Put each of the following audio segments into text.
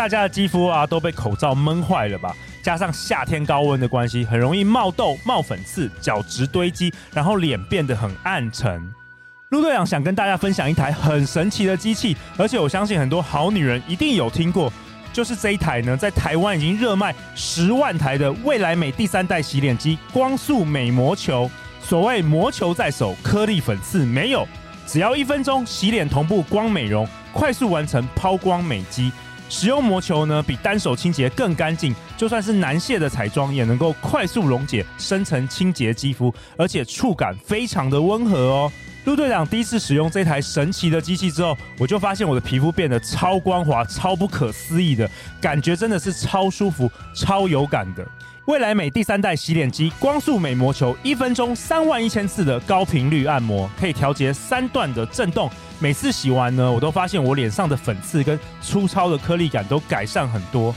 大家的肌肤啊都被口罩闷坏了吧？加上夏天高温的关系，很容易冒痘、冒粉刺、角质堆积，然后脸变得很暗沉。陆队长想跟大家分享一台很神奇的机器，而且我相信很多好女人一定有听过，就是这一台呢，在台湾已经热卖十万台的未来美第三代洗脸机——光速美魔球。所谓魔球在手，颗粒粉刺没有，只要一分钟洗脸同步光美容，快速完成抛光美肌。使用魔球呢，比单手清洁更干净，就算是难卸的彩妆也能够快速溶解、深层清洁肌肤，而且触感非常的温和哦。陆队长第一次使用这台神奇的机器之后，我就发现我的皮肤变得超光滑、超不可思议的感觉，真的是超舒服、超有感的。未来美第三代洗脸机光速美魔球，一分钟三万一千次的高频率按摩，可以调节三段的震动。每次洗完呢，我都发现我脸上的粉刺跟粗糙的颗粒感都改善很多。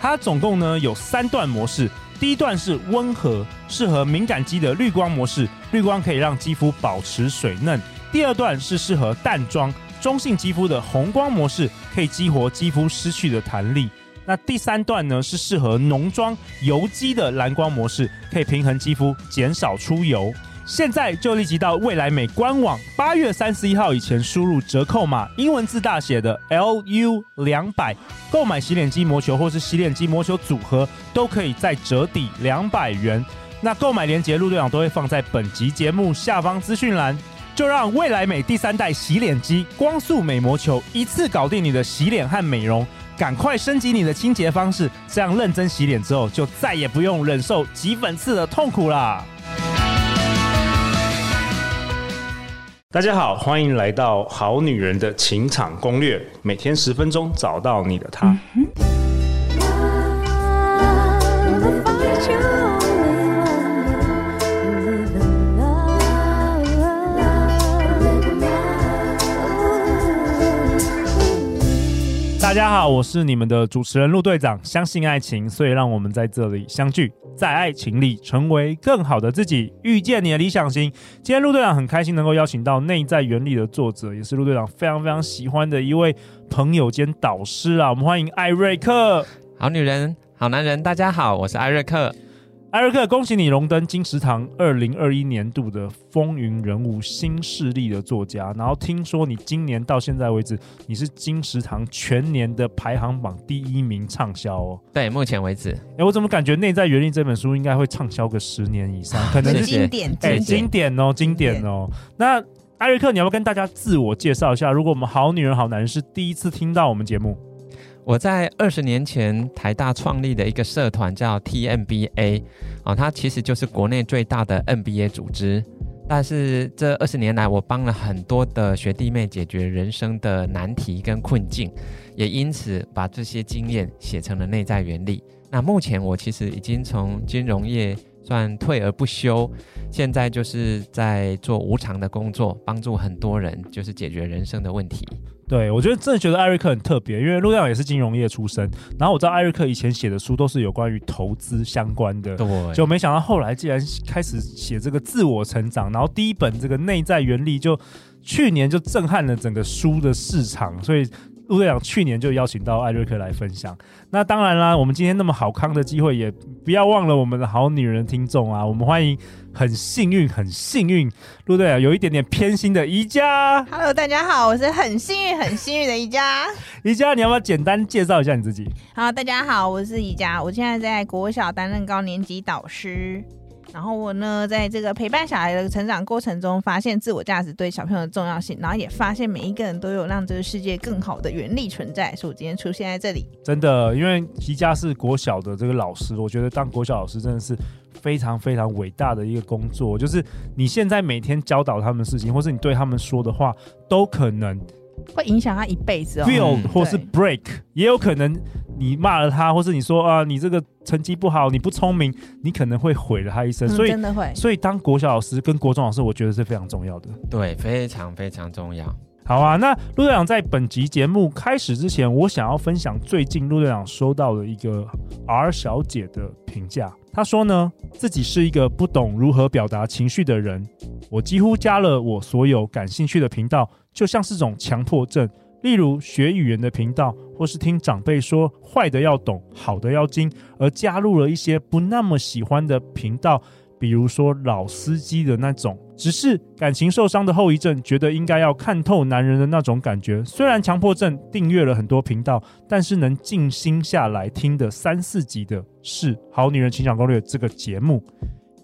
它总共呢有三段模式，第一段是温和，适合敏感肌的绿光模式，绿光可以让肌肤保持水嫩。第二段是适合淡妆、中性肌肤的红光模式，可以激活肌肤失去的弹力。那第三段呢，是适合浓妆油肌的蓝光模式，可以平衡肌肤，减少出油。现在就立即到未来美官网，八月三十一号以前输入折扣码，英文字大写的 LU 两百，购买洗脸机魔球或是洗脸机魔球组合，都可以再折抵两百元。那购买链接陆队长都会放在本集节目下方资讯栏。就让未来美第三代洗脸机光速美魔球一次搞定你的洗脸和美容。赶快升级你的清洁方式，这样认真洗脸之后，就再也不用忍受挤粉刺的痛苦啦！大家好，欢迎来到《好女人的情场攻略》，每天十分钟，找到你的他。嗯大家好，我是你们的主持人陆队长。相信爱情，所以让我们在这里相聚，在爱情里成为更好的自己，遇见你的理想型。今天陆队长很开心能够邀请到内在原理的作者，也是陆队长非常非常喜欢的一位朋友兼导师啊。我们欢迎艾瑞克。好女人，好男人，大家好，我是艾瑞克。艾瑞克，恭喜你荣登金石堂二零二一年度的风云人物新势力的作家。然后听说你今年到现在为止，你是金石堂全年的排行榜第一名畅销哦。对，目前为止。哎，我怎么感觉《内在原力》这本书应该会畅销个十年以上？可能是经典，哎，经典哦，经典哦。那艾瑞克，你要不要跟大家自我介绍一下？如果我们好女人、好男人是第一次听到我们节目。我在二十年前台大创立的一个社团叫 TMBA，啊，它其实就是国内最大的 NBA 组织。但是这二十年来，我帮了很多的学弟妹解决人生的难题跟困境，也因此把这些经验写成了内在原理。那目前我其实已经从金融业算退而不休，现在就是在做无偿的工作，帮助很多人，就是解决人生的问题。对，我觉得真的觉得艾瑞克很特别，因为陆队长也是金融业出身，然后我知道艾瑞克以前写的书都是有关于投资相关的，对，就没想到后来竟然开始写这个自我成长，然后第一本这个内在原理就去年就震撼了整个书的市场，所以。陆队长去年就邀请到艾瑞克来分享，那当然啦，我们今天那么好康的机会，也不要忘了我们的好女人听众啊！我们欢迎很幸运、很幸运，陆队长有一点点偏心的宜家。Hello，大家好，我是很幸运、很幸运的宜家。宜家，你要不要简单介绍一下你自己？好，大家好，我是宜家，我现在在国小担任高年级导师。然后我呢，在这个陪伴小孩的成长过程中，发现自我价值对小朋友的重要性，然后也发现每一个人都有让这个世界更好的原力存在，所以我今天出现在这里。真的，因为宜家是国小的这个老师，我觉得当国小老师真的是非常非常伟大的一个工作。就是你现在每天教导他们事情，或是你对他们说的话，都可能。会影响他一辈子哦 feel、嗯或是 break，也有可能你骂了他，或是你说啊，你这个成绩不好，你不聪明，你可能会毁了他一生。所以真的会，所以当国小老师跟国中老师，我觉得是非常重要的。对，非常非常重要。好啊，那陆队长在本集节目开始之前，我想要分享最近陆队长收到的一个 R 小姐的评价。他说呢，自己是一个不懂如何表达情绪的人。我几乎加了我所有感兴趣的频道，就像是种强迫症，例如学语言的频道，或是听长辈说坏的要懂，好的要精，而加入了一些不那么喜欢的频道，比如说老司机的那种，只是感情受伤的后遗症，觉得应该要看透男人的那种感觉。虽然强迫症订阅了很多频道，但是能静心下来听的三四集的是《好女人情场攻略》这个节目。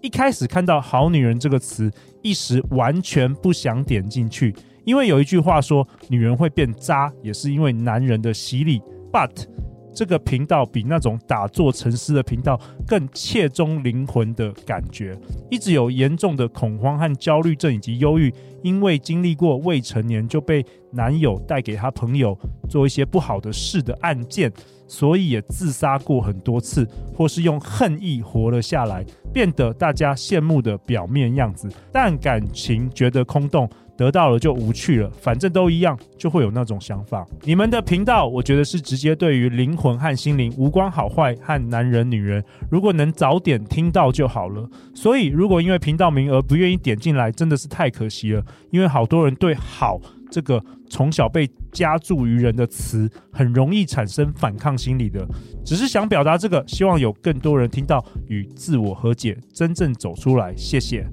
一开始看到“好女人”这个词，一时完全不想点进去，因为有一句话说，女人会变渣，也是因为男人的洗礼。But 这个频道比那种打坐沉思的频道更切中灵魂的感觉。一直有严重的恐慌和焦虑症以及忧郁，因为经历过未成年就被男友带给他朋友做一些不好的事的案件，所以也自杀过很多次，或是用恨意活了下来，变得大家羡慕的表面样子，但感情觉得空洞。得到了就无趣了，反正都一样，就会有那种想法。你们的频道，我觉得是直接对于灵魂和心灵无关好坏和男人女人。如果能早点听到就好了。所以，如果因为频道名而不愿意点进来，真的是太可惜了。因为好多人对“好”这个从小被加注于人的词，很容易产生反抗心理的。只是想表达这个，希望有更多人听到与自我和解，真正走出来。谢谢。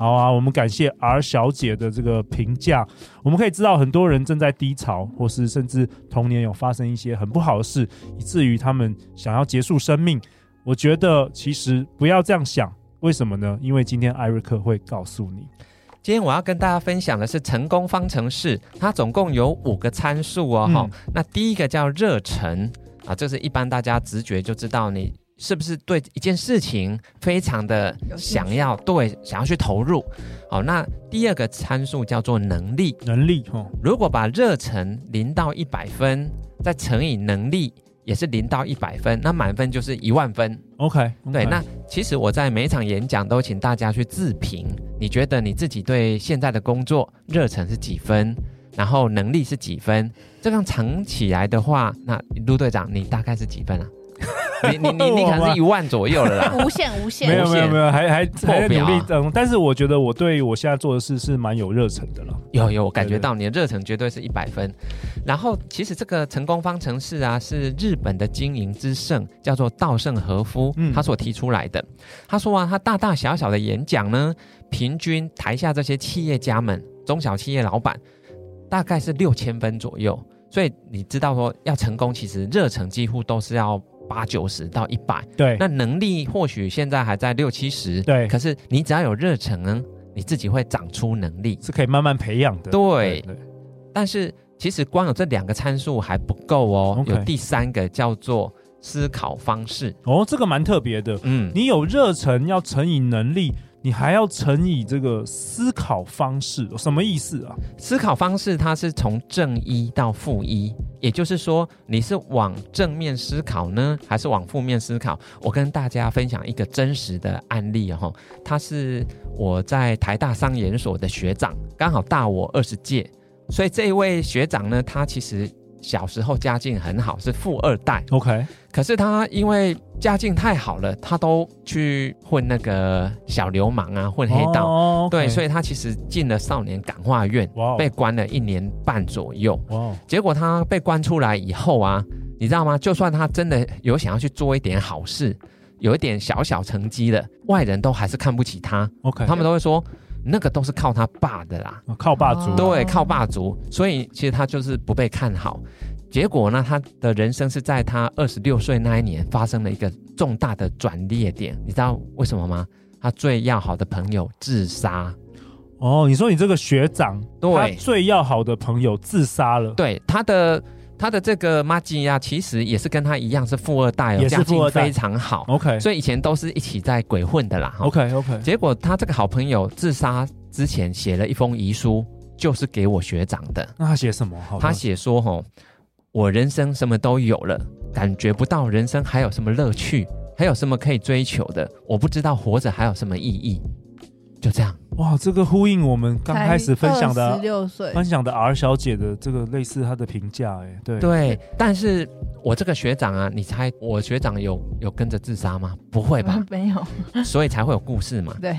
好啊，我们感谢 R 小姐的这个评价。我们可以知道，很多人正在低潮，或是甚至童年有发生一些很不好的事，以至于他们想要结束生命。我觉得其实不要这样想，为什么呢？因为今天艾瑞克会告诉你。今天我要跟大家分享的是成功方程式，它总共有五个参数哦。嗯、那第一个叫热忱啊，这是一般大家直觉就知道你。是不是对一件事情非常的想要，对，想要去投入？好，那第二个参数叫做能力，能力哦。如果把热忱零到一百分，再乘以能力，也是零到一百分，那满分就是一万分。OK, okay. 对。那其实我在每一场演讲都请大家去自评，你觉得你自己对现在的工作热忱是几分？然后能力是几分？这样乘起来的话，那陆队长你大概是几分啊？你你你你可能是 一万左右了啦，无限无限，没有没有没有，还还还在努力等。但是我觉得我对我现在做的事是蛮有热忱的了。有有，我感觉到你的热忱绝对是一百分。然后其实这个成功方程式啊，是日本的经营之圣叫做稻盛和夫他所提出来的。他说啊，他大大小小的演讲呢，平均台下这些企业家们、中小企业老板，大概是六千分左右。所以你知道说要成功，其实热忱几乎都是要。八九十到一百，对，那能力或许现在还在六七十，对。可是你只要有热忱呢，你自己会长出能力，是可以慢慢培养的。对，对对，但是其实光有这两个参数还不够哦.有第三个叫做思考方式。哦，这个蛮特别的。嗯，你有热忱要乘以能力。你还要乘以这个思考方式，什么意思啊？思考方式它是从正一到负一，也就是说你是往正面思考呢，还是往负面思考？我跟大家分享一个真实的案例哈，他是我在台大商研所的学长，刚好大我二十届，所以这一位学长呢，他其实。小时候家境很好，是富二代。OK，可是他因为家境太好了，他都去混那个小流氓啊，混黑道。Oh, okay. 对，所以他其实进了少年感化院，wow. 被关了一年半左右。Wow. 结果他被关出来以后啊，你知道吗？就算他真的有想要去做一点好事，有一点小小成绩的，外人都还是看不起他。OK，他们都会说。那个都是靠他爸的啦，靠霸族，对，靠霸族，所以其实他就是不被看好。结果呢，他的人生是在他二十六岁那一年发生了一个重大的转捩点。你知道为什么吗？他最要好的朋友自杀。哦，你说你这个学长，对，他最要好的朋友自杀了。对，他的。他的这个麻吉亚，其实也是跟他一样是富二代哦，家境非常好。OK，所以以前都是一起在鬼混的啦。OK OK，结果他这个好朋友自杀之前写了一封遗书，就是给我学长的。那他写什么？他写说：“吼，我人生什么都有了，感觉不到人生还有什么乐趣，还有什么可以追求的，我不知道活着还有什么意义。”就这样。哇，这个呼应我们刚开始分享的十六岁分享的 R 小姐的这个类似她的评价，哎，对对，但是我这个学长啊，你猜我学长有有跟着自杀吗？不会吧？没有，所以才会有故事嘛。对，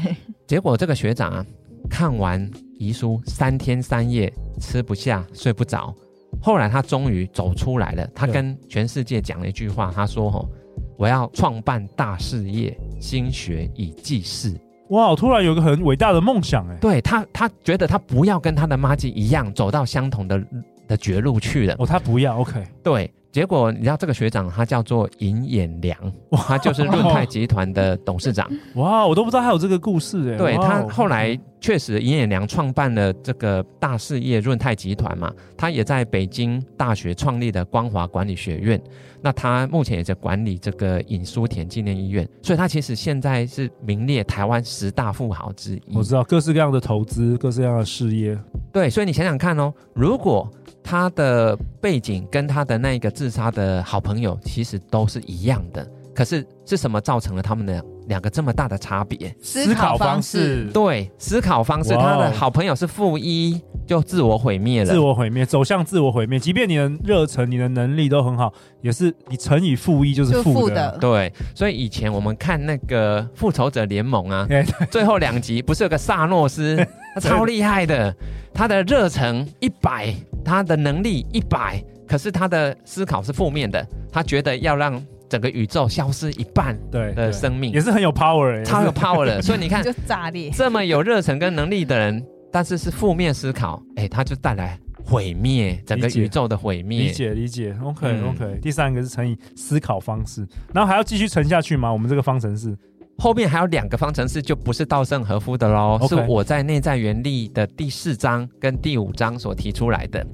结果这个学长啊，看完遗书三天三夜吃不下睡不着，后来他终于走出来了，他跟全世界讲了一句话，他说：“吼，我要创办大事业，心学以济世。”哇，突然有个很伟大的梦想哎。对他，他觉得他不要跟他的妈吉一样走到相同的的绝路去了。哦，他不要，OK。对，结果你知道这个学长他叫做尹衍梁，他就是润泰集团的董事长。哇，我都不知道他有这个故事哎。对，他后来确实尹衍良创办了这个大事业润泰集团嘛，他也在北京大学创立的光华管理学院。那他目前也在管理这个尹书田纪念医院，所以他其实现在是名列台湾十大富豪之一。我知道各式各样的投资，各式各样的事业。对，所以你想想看哦，如果他的背景跟他的那个自杀的好朋友其实都是一样的，可是是什么造成了他们的两个这么大的差别？思考方式。对，思考方式。他的好朋友是负一，就自我毁灭了。自我毁灭，走向自我毁灭。即便你的热忱、你的能力都很好，也是你乘以负一就是负的。的对，所以以前我们看那个《复仇者联盟》啊，对 最后两集不是有个萨诺斯，他超厉害的，他的热忱一百，他的能力一百，可是他的思考是负面的，他觉得要让整个宇宙消失一半对的生命，也是很有 power，欸超有 power 的。所以你看，就炸裂。这么有热忱跟能力的人，但是是负面思考，哎，他就带来毁灭，整个宇宙的毁灭。理解理解，OK 嗯 OK。第三个是乘以思考方式，然后还要继续乘下去吗？我们这个方程式后面还有两个方程式，就不是稻盛和夫的喽 OK 是我在内在原理的第四章跟第五章所提出来的。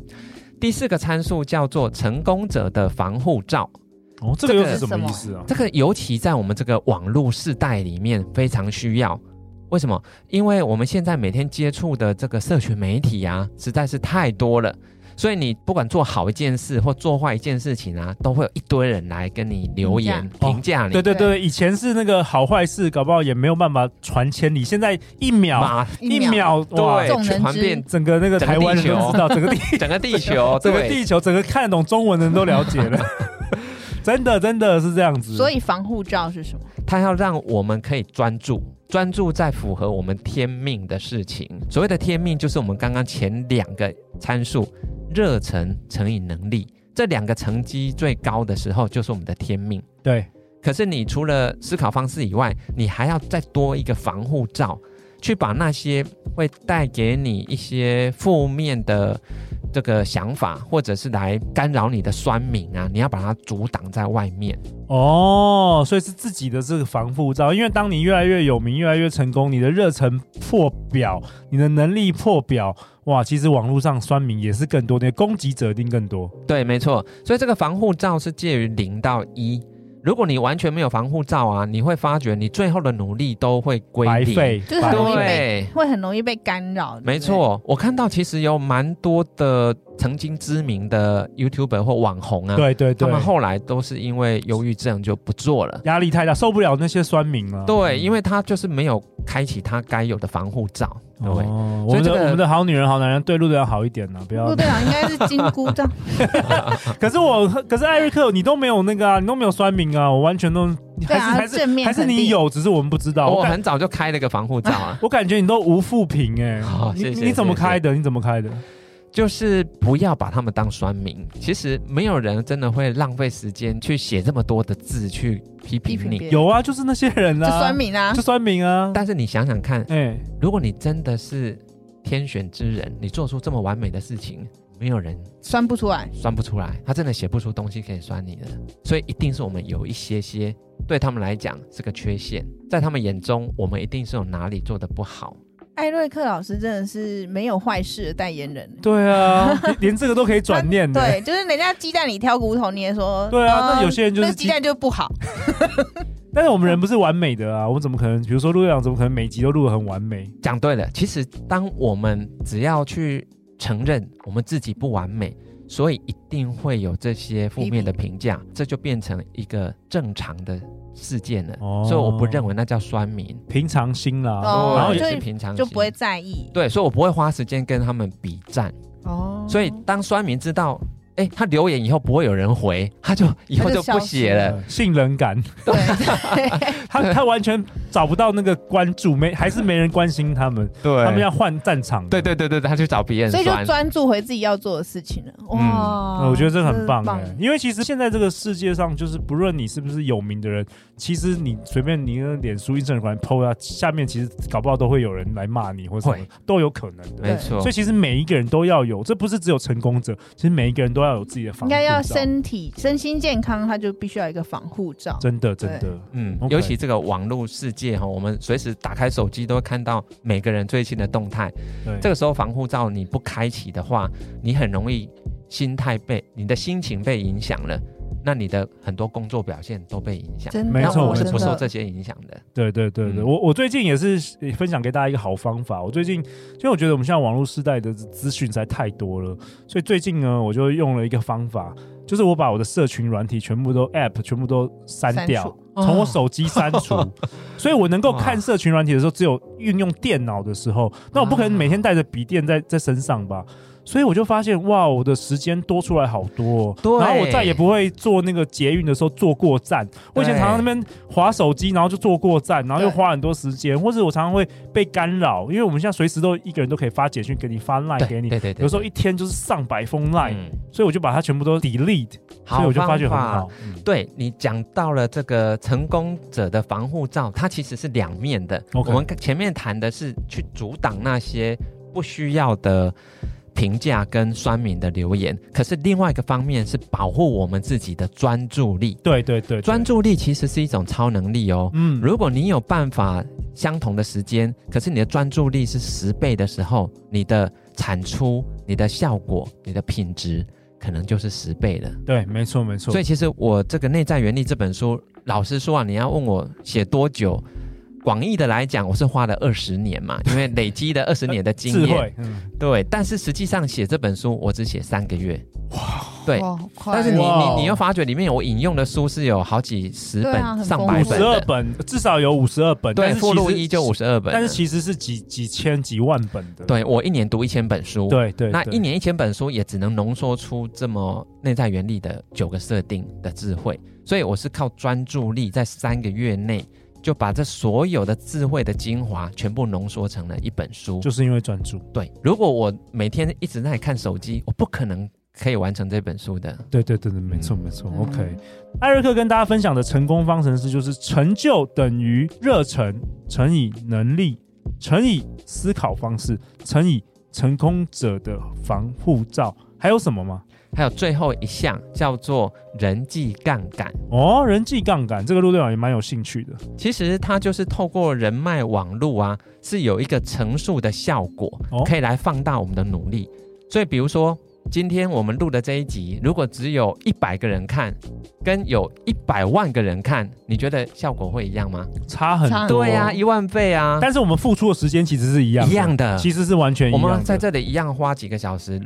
第四个参数叫做成功者的防护罩，哦，这个又是什么意思啊？这个尤其在我们这个网络世代里面非常需要。为什么？因为我们现在每天接触的这个社群媒体啊，实在是太多了。所以你不管做好一件事或做坏一件事情啊，都会有一堆人来跟你留言评价你。对对对，以前是那个好坏事，搞不好也没有办法传千里。现在一秒一秒哇，对，传遍整个那个台湾人都知道，整个地整个地球，整个地球，整个看得懂中文的人都了解了。真的真的是这样子。所以防护罩是什么？它要让我们可以专注，专注在符合我们天命的事情。所谓的天命，就是我们刚刚前两个参数。热忱乘以能力，这两个成绩最高的时候，就是我们的天命。对。可是你除了思考方式以外，你还要再多一个防护罩，去把那些会带给你一些负面的这个想法，或者是来干扰你的酸民啊，你要把它阻挡在外面。哦，所以是自己的这个防护罩，因为当你越来越有名，越来越成功，你的热忱破表，你的能力破表。哇，其实网络上酸民也是更多，的攻击者一定更多。对，没错。所以这个防护罩是介于零到一。如果你完全没有防护罩啊，你会发觉你最后的努力都会归零，白费，就是很容易被，会很容易被干扰。没错，我看到其实有蛮多的曾经知名的 YouTuber 或网红啊，对对对，他们后来都是因为忧郁症就不做了，压力太大，受不了那些酸民了。对，因为他就是没有开启他该有的防护罩。对，哦、我们的、这个、我们的好女人好男人对陆队长好一点呢、啊，不要。陆队长应该是金箍杖。可是我，可是艾瑞克，你都没有那个啊，你都没有酸民啊，我完全都。还是、啊、还是还是你有，只是我们不知道。我很早就开了个防护罩啊，我感觉你都无负评哎。你。你怎么开的？你怎么开的？就是不要把他们当酸民。其实没有人真的会浪费时间去写这么多的字去批评你。有啊，就是那些人啊，就酸民啊，就酸民啊。但是你想想看，哎，如果你真的是天选之人，你做出这么完美的事情，没有人酸不出来，酸不出来，他真的写不出东西可以酸你的。所以一定是我们有一些些对他们来讲是个缺陷，在他们眼中，我们一定是有哪里做的不好。艾瑞克老师真的是没有坏事的代言人。对啊，连这个都可以转念的。对，就是人家鸡蛋里挑骨头，你也说。对啊，那有些人就是鸡蛋就不好。但是我们人不是完美的啊，我们怎么可能？比如说陆队长，怎么可能每集都录得很完美？讲对了，其实当我们只要去承认我们自己不完美，所以一定会有这些负面的评价，这就变成一个正常的。事件了，哦、所以我不认为那叫酸民，平常心啦，哦、然后也是平常心。就不会在意。对，所以我不会花时间跟他们比战。哦，所以当酸民知道哎，他留言以后不会有人回，他就以后就不写了，信任感。对，他他完全找不到那个关注，没还是没人关心他们，对，他们要换战场。对对对对，他去找别人，所以就专注回自己要做的事情了。哇，我觉得这很棒哎，因为其实现在这个世界上，就是不论你是不是有名的人，其实你随便你的脸书、Instagram PO 啊，下面其实搞不好都会有人来骂你，或者什么都有可能的。没错，所以其实每一个人都要有，这不是只有成功者，其实每一个人都要。要有自己的防护罩，应该要身体身心健康，他就必须要一个防护罩。真的，真的，嗯，Okay. 尤其这个网络世界哈，我们随时打开手机都会看到每个人最新的动态。对，这个时候防护罩你不开启的话，你很容易心态被你的心情被影响了。那你的很多工作表现都被影响，没错，我是不受这些影响的。对对对对，我我最近也是分享给大家一个好方法。我最近，因为我觉得我们现在网络时代的资讯实在太多了，所以最近呢，我就用了一个方法，就是我把我的社群软体全部都 App 全部都删掉，从我手机删除，所以我能够看社群软体的时候，只有运用电脑的时候，那我不可能每天带着笔电在在身上吧。所以我就发现，哇，我的时间多出来好多，对，然后我再也不会坐那个捷运的时候坐过站。我以前常常那边划手机，然后就坐过站，然后又花很多时间，或者我常常会被干扰，因为我们现在随时都一个人都可以发简讯给你，发 line 给你，对对对，有时候一天就是上百封 line，所以我就把它全部都 delete，所以我就发觉很好。对，你讲到了这个成功者的防护罩，它其实是两面的。我们前面谈的是去阻挡那些不需要的。评价跟酸民的留言，可是另外一个方面是保护我们自己的专注力。对对对，专注力其实是一种超能力哦。嗯，如果你有办法相同的时间，可是你的专注力是十倍的时候，你的产出、你的效果、你的品质可能就是十倍了。对，没错没错。所以其实我这个内在原力这本书，老实说啊，你要问我写多久？广义的来讲，我是花了二十年嘛，因为累积了二十年的经验，嗯、对。但是实际上写这本书，我只写三个月。哇，对。哇但是你你你又发觉里面我引用的书是有好几十本、啊、上百本，五十二本，至少有五十二本。对，附录一就五十二本。但是其实是几几千几万本的。对，我一年读一千本书。对对，对。那一年一千本书也只能浓缩出这么内在原理的九个设定的智慧，所以我是靠专注力在三个月内。就把这所有的智慧的精华全部浓缩成了一本书，就是因为专注。对，如果我每天一直在看手机，我不可能可以完成这本书的。对对对对，没错没错。嗯、OK，艾瑞克跟大家分享的成功方程式就是：成就等于热忱乘以能力乘以思考方式乘以成功者的防护罩。还有什么吗？还有最后一项叫做人际杠杆哦，人际杠杆这个陆队长也蛮有兴趣的。其实它就是透过人脉网络啊，是有一个乘数的效果，哦、可以来放大我们的努力。所以比如说今天我们录的这一集，如果只有一百个人看，跟有一百万个人看，你觉得效果会一样吗？差很多，对啊，一万倍啊！但是我们付出的时间其实是一样的，一样的，其实是完全一样的。我们在这里一样花几个小时。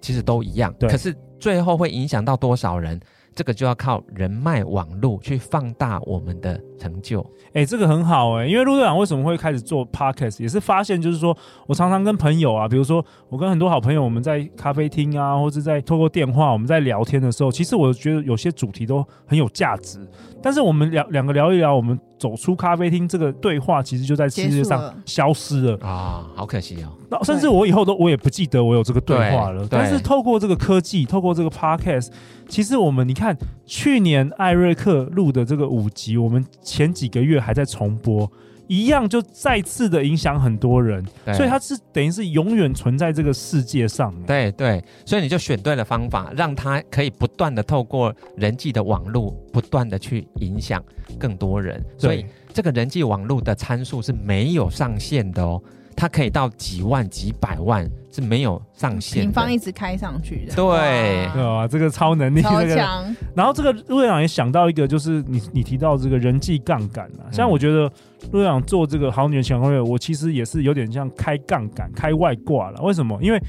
其实都一样，对可是最后会影响到多少人？这个就要靠人脉网络去放大我们的成就。哎、欸，这个很好哎、欸，因为陆队长为什么会开始做 podcast，也是发现就是说我常常跟朋友啊，比如说我跟很多好朋友，我们在咖啡厅啊，或者在透过电话，我们在聊天的时候，其实我觉得有些主题都很有价值。但是我们两两个聊一聊，我们走出咖啡厅，这个对话其实就在世界上消失了啊，好可惜哦。那甚至我以后都我也不记得我有这个对话了。但是透过这个科技，透过这个 podcast，其实我们你看，去年艾瑞克录的这个五集，我们前几个月还在重播。一样就再次的影响很多人，所以它是等于是永远存在这个世界上。对对，所以你就选对了方法，让它可以不断的透过人际的网络，不断的去影响更多人。所以这个人际网络的参数是没有上限的哦，它可以到几万、几百万是没有上限的，平方一直开上去的。对，对啊，这个超能力，超强。然后这个陆队长也想到一个，就是你你提到这个人际杠杆啊，像我觉得。陆队长做这个好女人情场攻略，我其实也是有点像开杠杆、开外挂了。为什么？因为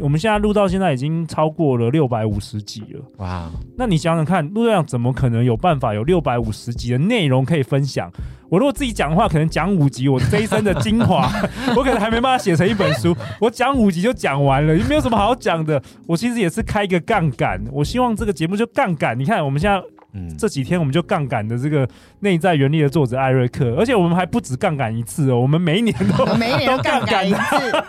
我们现在录到现在已经超过了六百五十集了。哇，那你想想看，陆队长怎么可能有办法有六百五十集的内容可以分享？我如果自己讲的话，可能讲五集，我这一生的精华，我可能还没办法写成一本书。我讲五集就讲完了，也没有什么好讲的。我其实也是开一个杠杆，我希望这个节目就杠杆。你看，我们现在。嗯，这几天我们就杠杆的这个内在原力的作者艾瑞克，而且我们还不止杠杆一次哦，我们每一年都 每一年 都杠杆一次，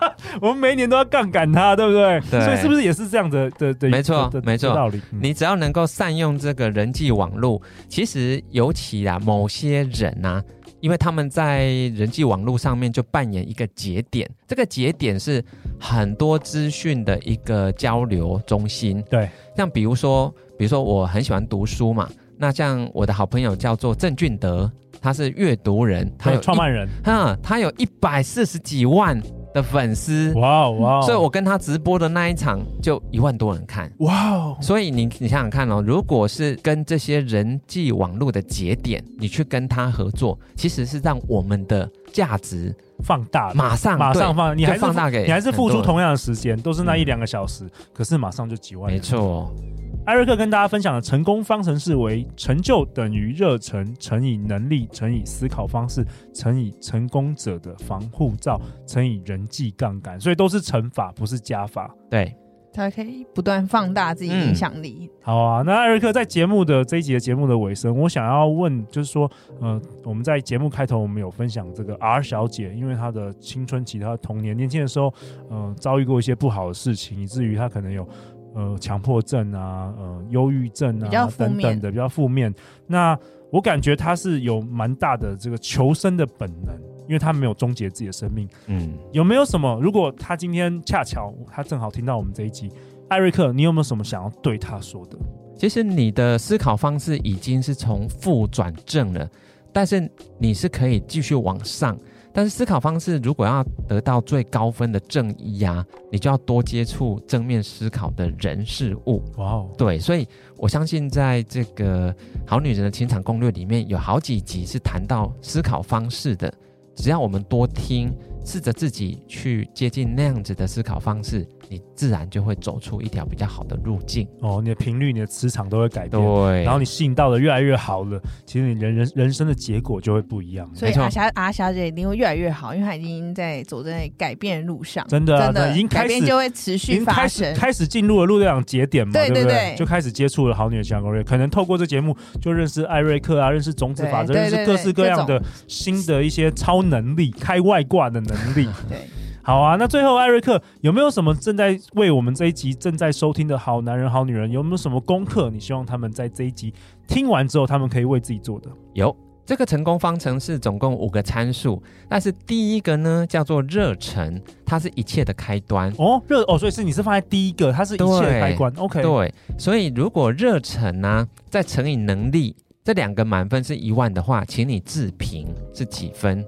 我们每一年都要杠杆他，对不对？对，所以是不是也是这样的的的？没错，没错，道理。嗯、你只要能够善用这个人际网络，其实尤其啊，某些人呐、啊，因为他们在人际网络上面就扮演一个节点，这个节点是很多资讯的一个交流中心。对，像比如说。比如说，我很喜欢读书嘛，那像我的好朋友叫做郑俊德，他是阅读人，他有创办人，哈，他有一百四十几万的粉丝，哇哇！所以我跟他直播的那一场就一万多人看，哇哦！所以你你想想看哦，如果是跟这些人际网络的节点，你去跟他合作，其实是让我们的价值放大，马上马上放，你还是放大给你还是付出同样的时间，都是那一两个小时，可是马上就几万，没错。艾瑞克跟大家分享的成功方程式为：成就等于热忱乘以能力乘以思考方式乘以成功者的防护罩乘以人际杠杆，所以都是乘法，不是加法。对，他可以不断放大自己影响力。嗯。好啊，那艾瑞克在节目的这一集的节目的尾声，我想要问，就是说，呃，我们在节目开头我们有分享这个 R 小姐，因为她的青春期、她的童年、年轻的时候，呃，遭遇过一些不好的事情，以至于她可能有。呃，强迫症啊，呃，忧郁症啊，等等的比较负面。那我感觉他是有蛮大的这个求生的本能，因为他没有终结自己的生命。嗯，有没有什么？如果他今天恰巧他正好听到我们这一集，艾瑞克，你有没有什么想要对他说的？其实你的思考方式已经是从负转正了，但是你是可以继续往上。但是思考方式如果要得到最高分的正一呀，你就要多接触正面思考的人事物。哇哦，对，所以我相信在这个《好女人的情场攻略》里面有好几集是谈到思考方式的，只要我们多听，试着自己去接近那样子的思考方式。你自然就会走出一条比较好的路径。哦，你的频率、你的磁场都会改变，对，然后你吸引到的越来越好了，其实你人人人生的结果就会不一样。所以阿霞阿霞姐一定会越来越好，因为她已经在走在改变的路上，真的、啊、真的已经开始改变就会持续发生，开始进入了路队长节点嘛，对对对，对不对？就开始接触了好女人情场攻略，可能透过这节目就认识艾瑞克啊，认识种子法则，认识各式各样的新的一些超能力、开外挂的能力，对。好啊，那最后艾瑞克有没有什么正在为我们这一集正在收听的好男人、好女人有没有什么功课？你希望他们在这一集听完之后，他们可以为自己做的？有这个成功方程式总共五个参数，但是第一个呢叫做热忱，它是一切的开端哦。热哦，所以是你是放在第一个，它是一切的开关。OK，对，所以如果热忱呢再乘以能力，这两个满分是一万的话，请你自评是几分？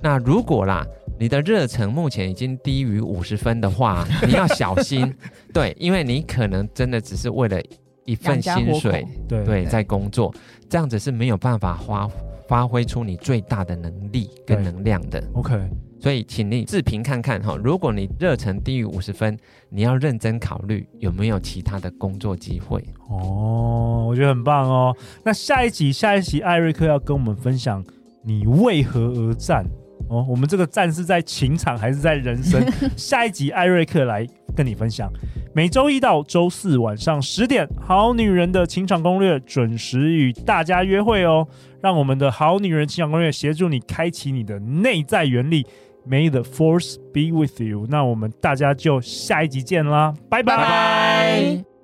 那如果啦。你的热忱目前已经低于五十分的话，你要小心。对，因为你可能真的只是为了一份薪水，对对，在工作，这样子是没有办法发发挥出你最大的能力跟能量的。OK，所以请你自评看看哈，如果你热忱低于五十分，你要认真考虑有没有其他的工作机会。哦，我觉得很棒哦。那下一集，下一集艾瑞克要跟我们分享你为何而战。哦，我们这个战是在情场还是在人生？下一集艾瑞克来跟你分享。每周一到周四晚上十点，《好女人的情场攻略》准时与大家约会哦。让我们的好女人情场攻略协助你开启你的内在原力。May the force be with you。那我们大家就下一集见啦，拜拜。Bye bye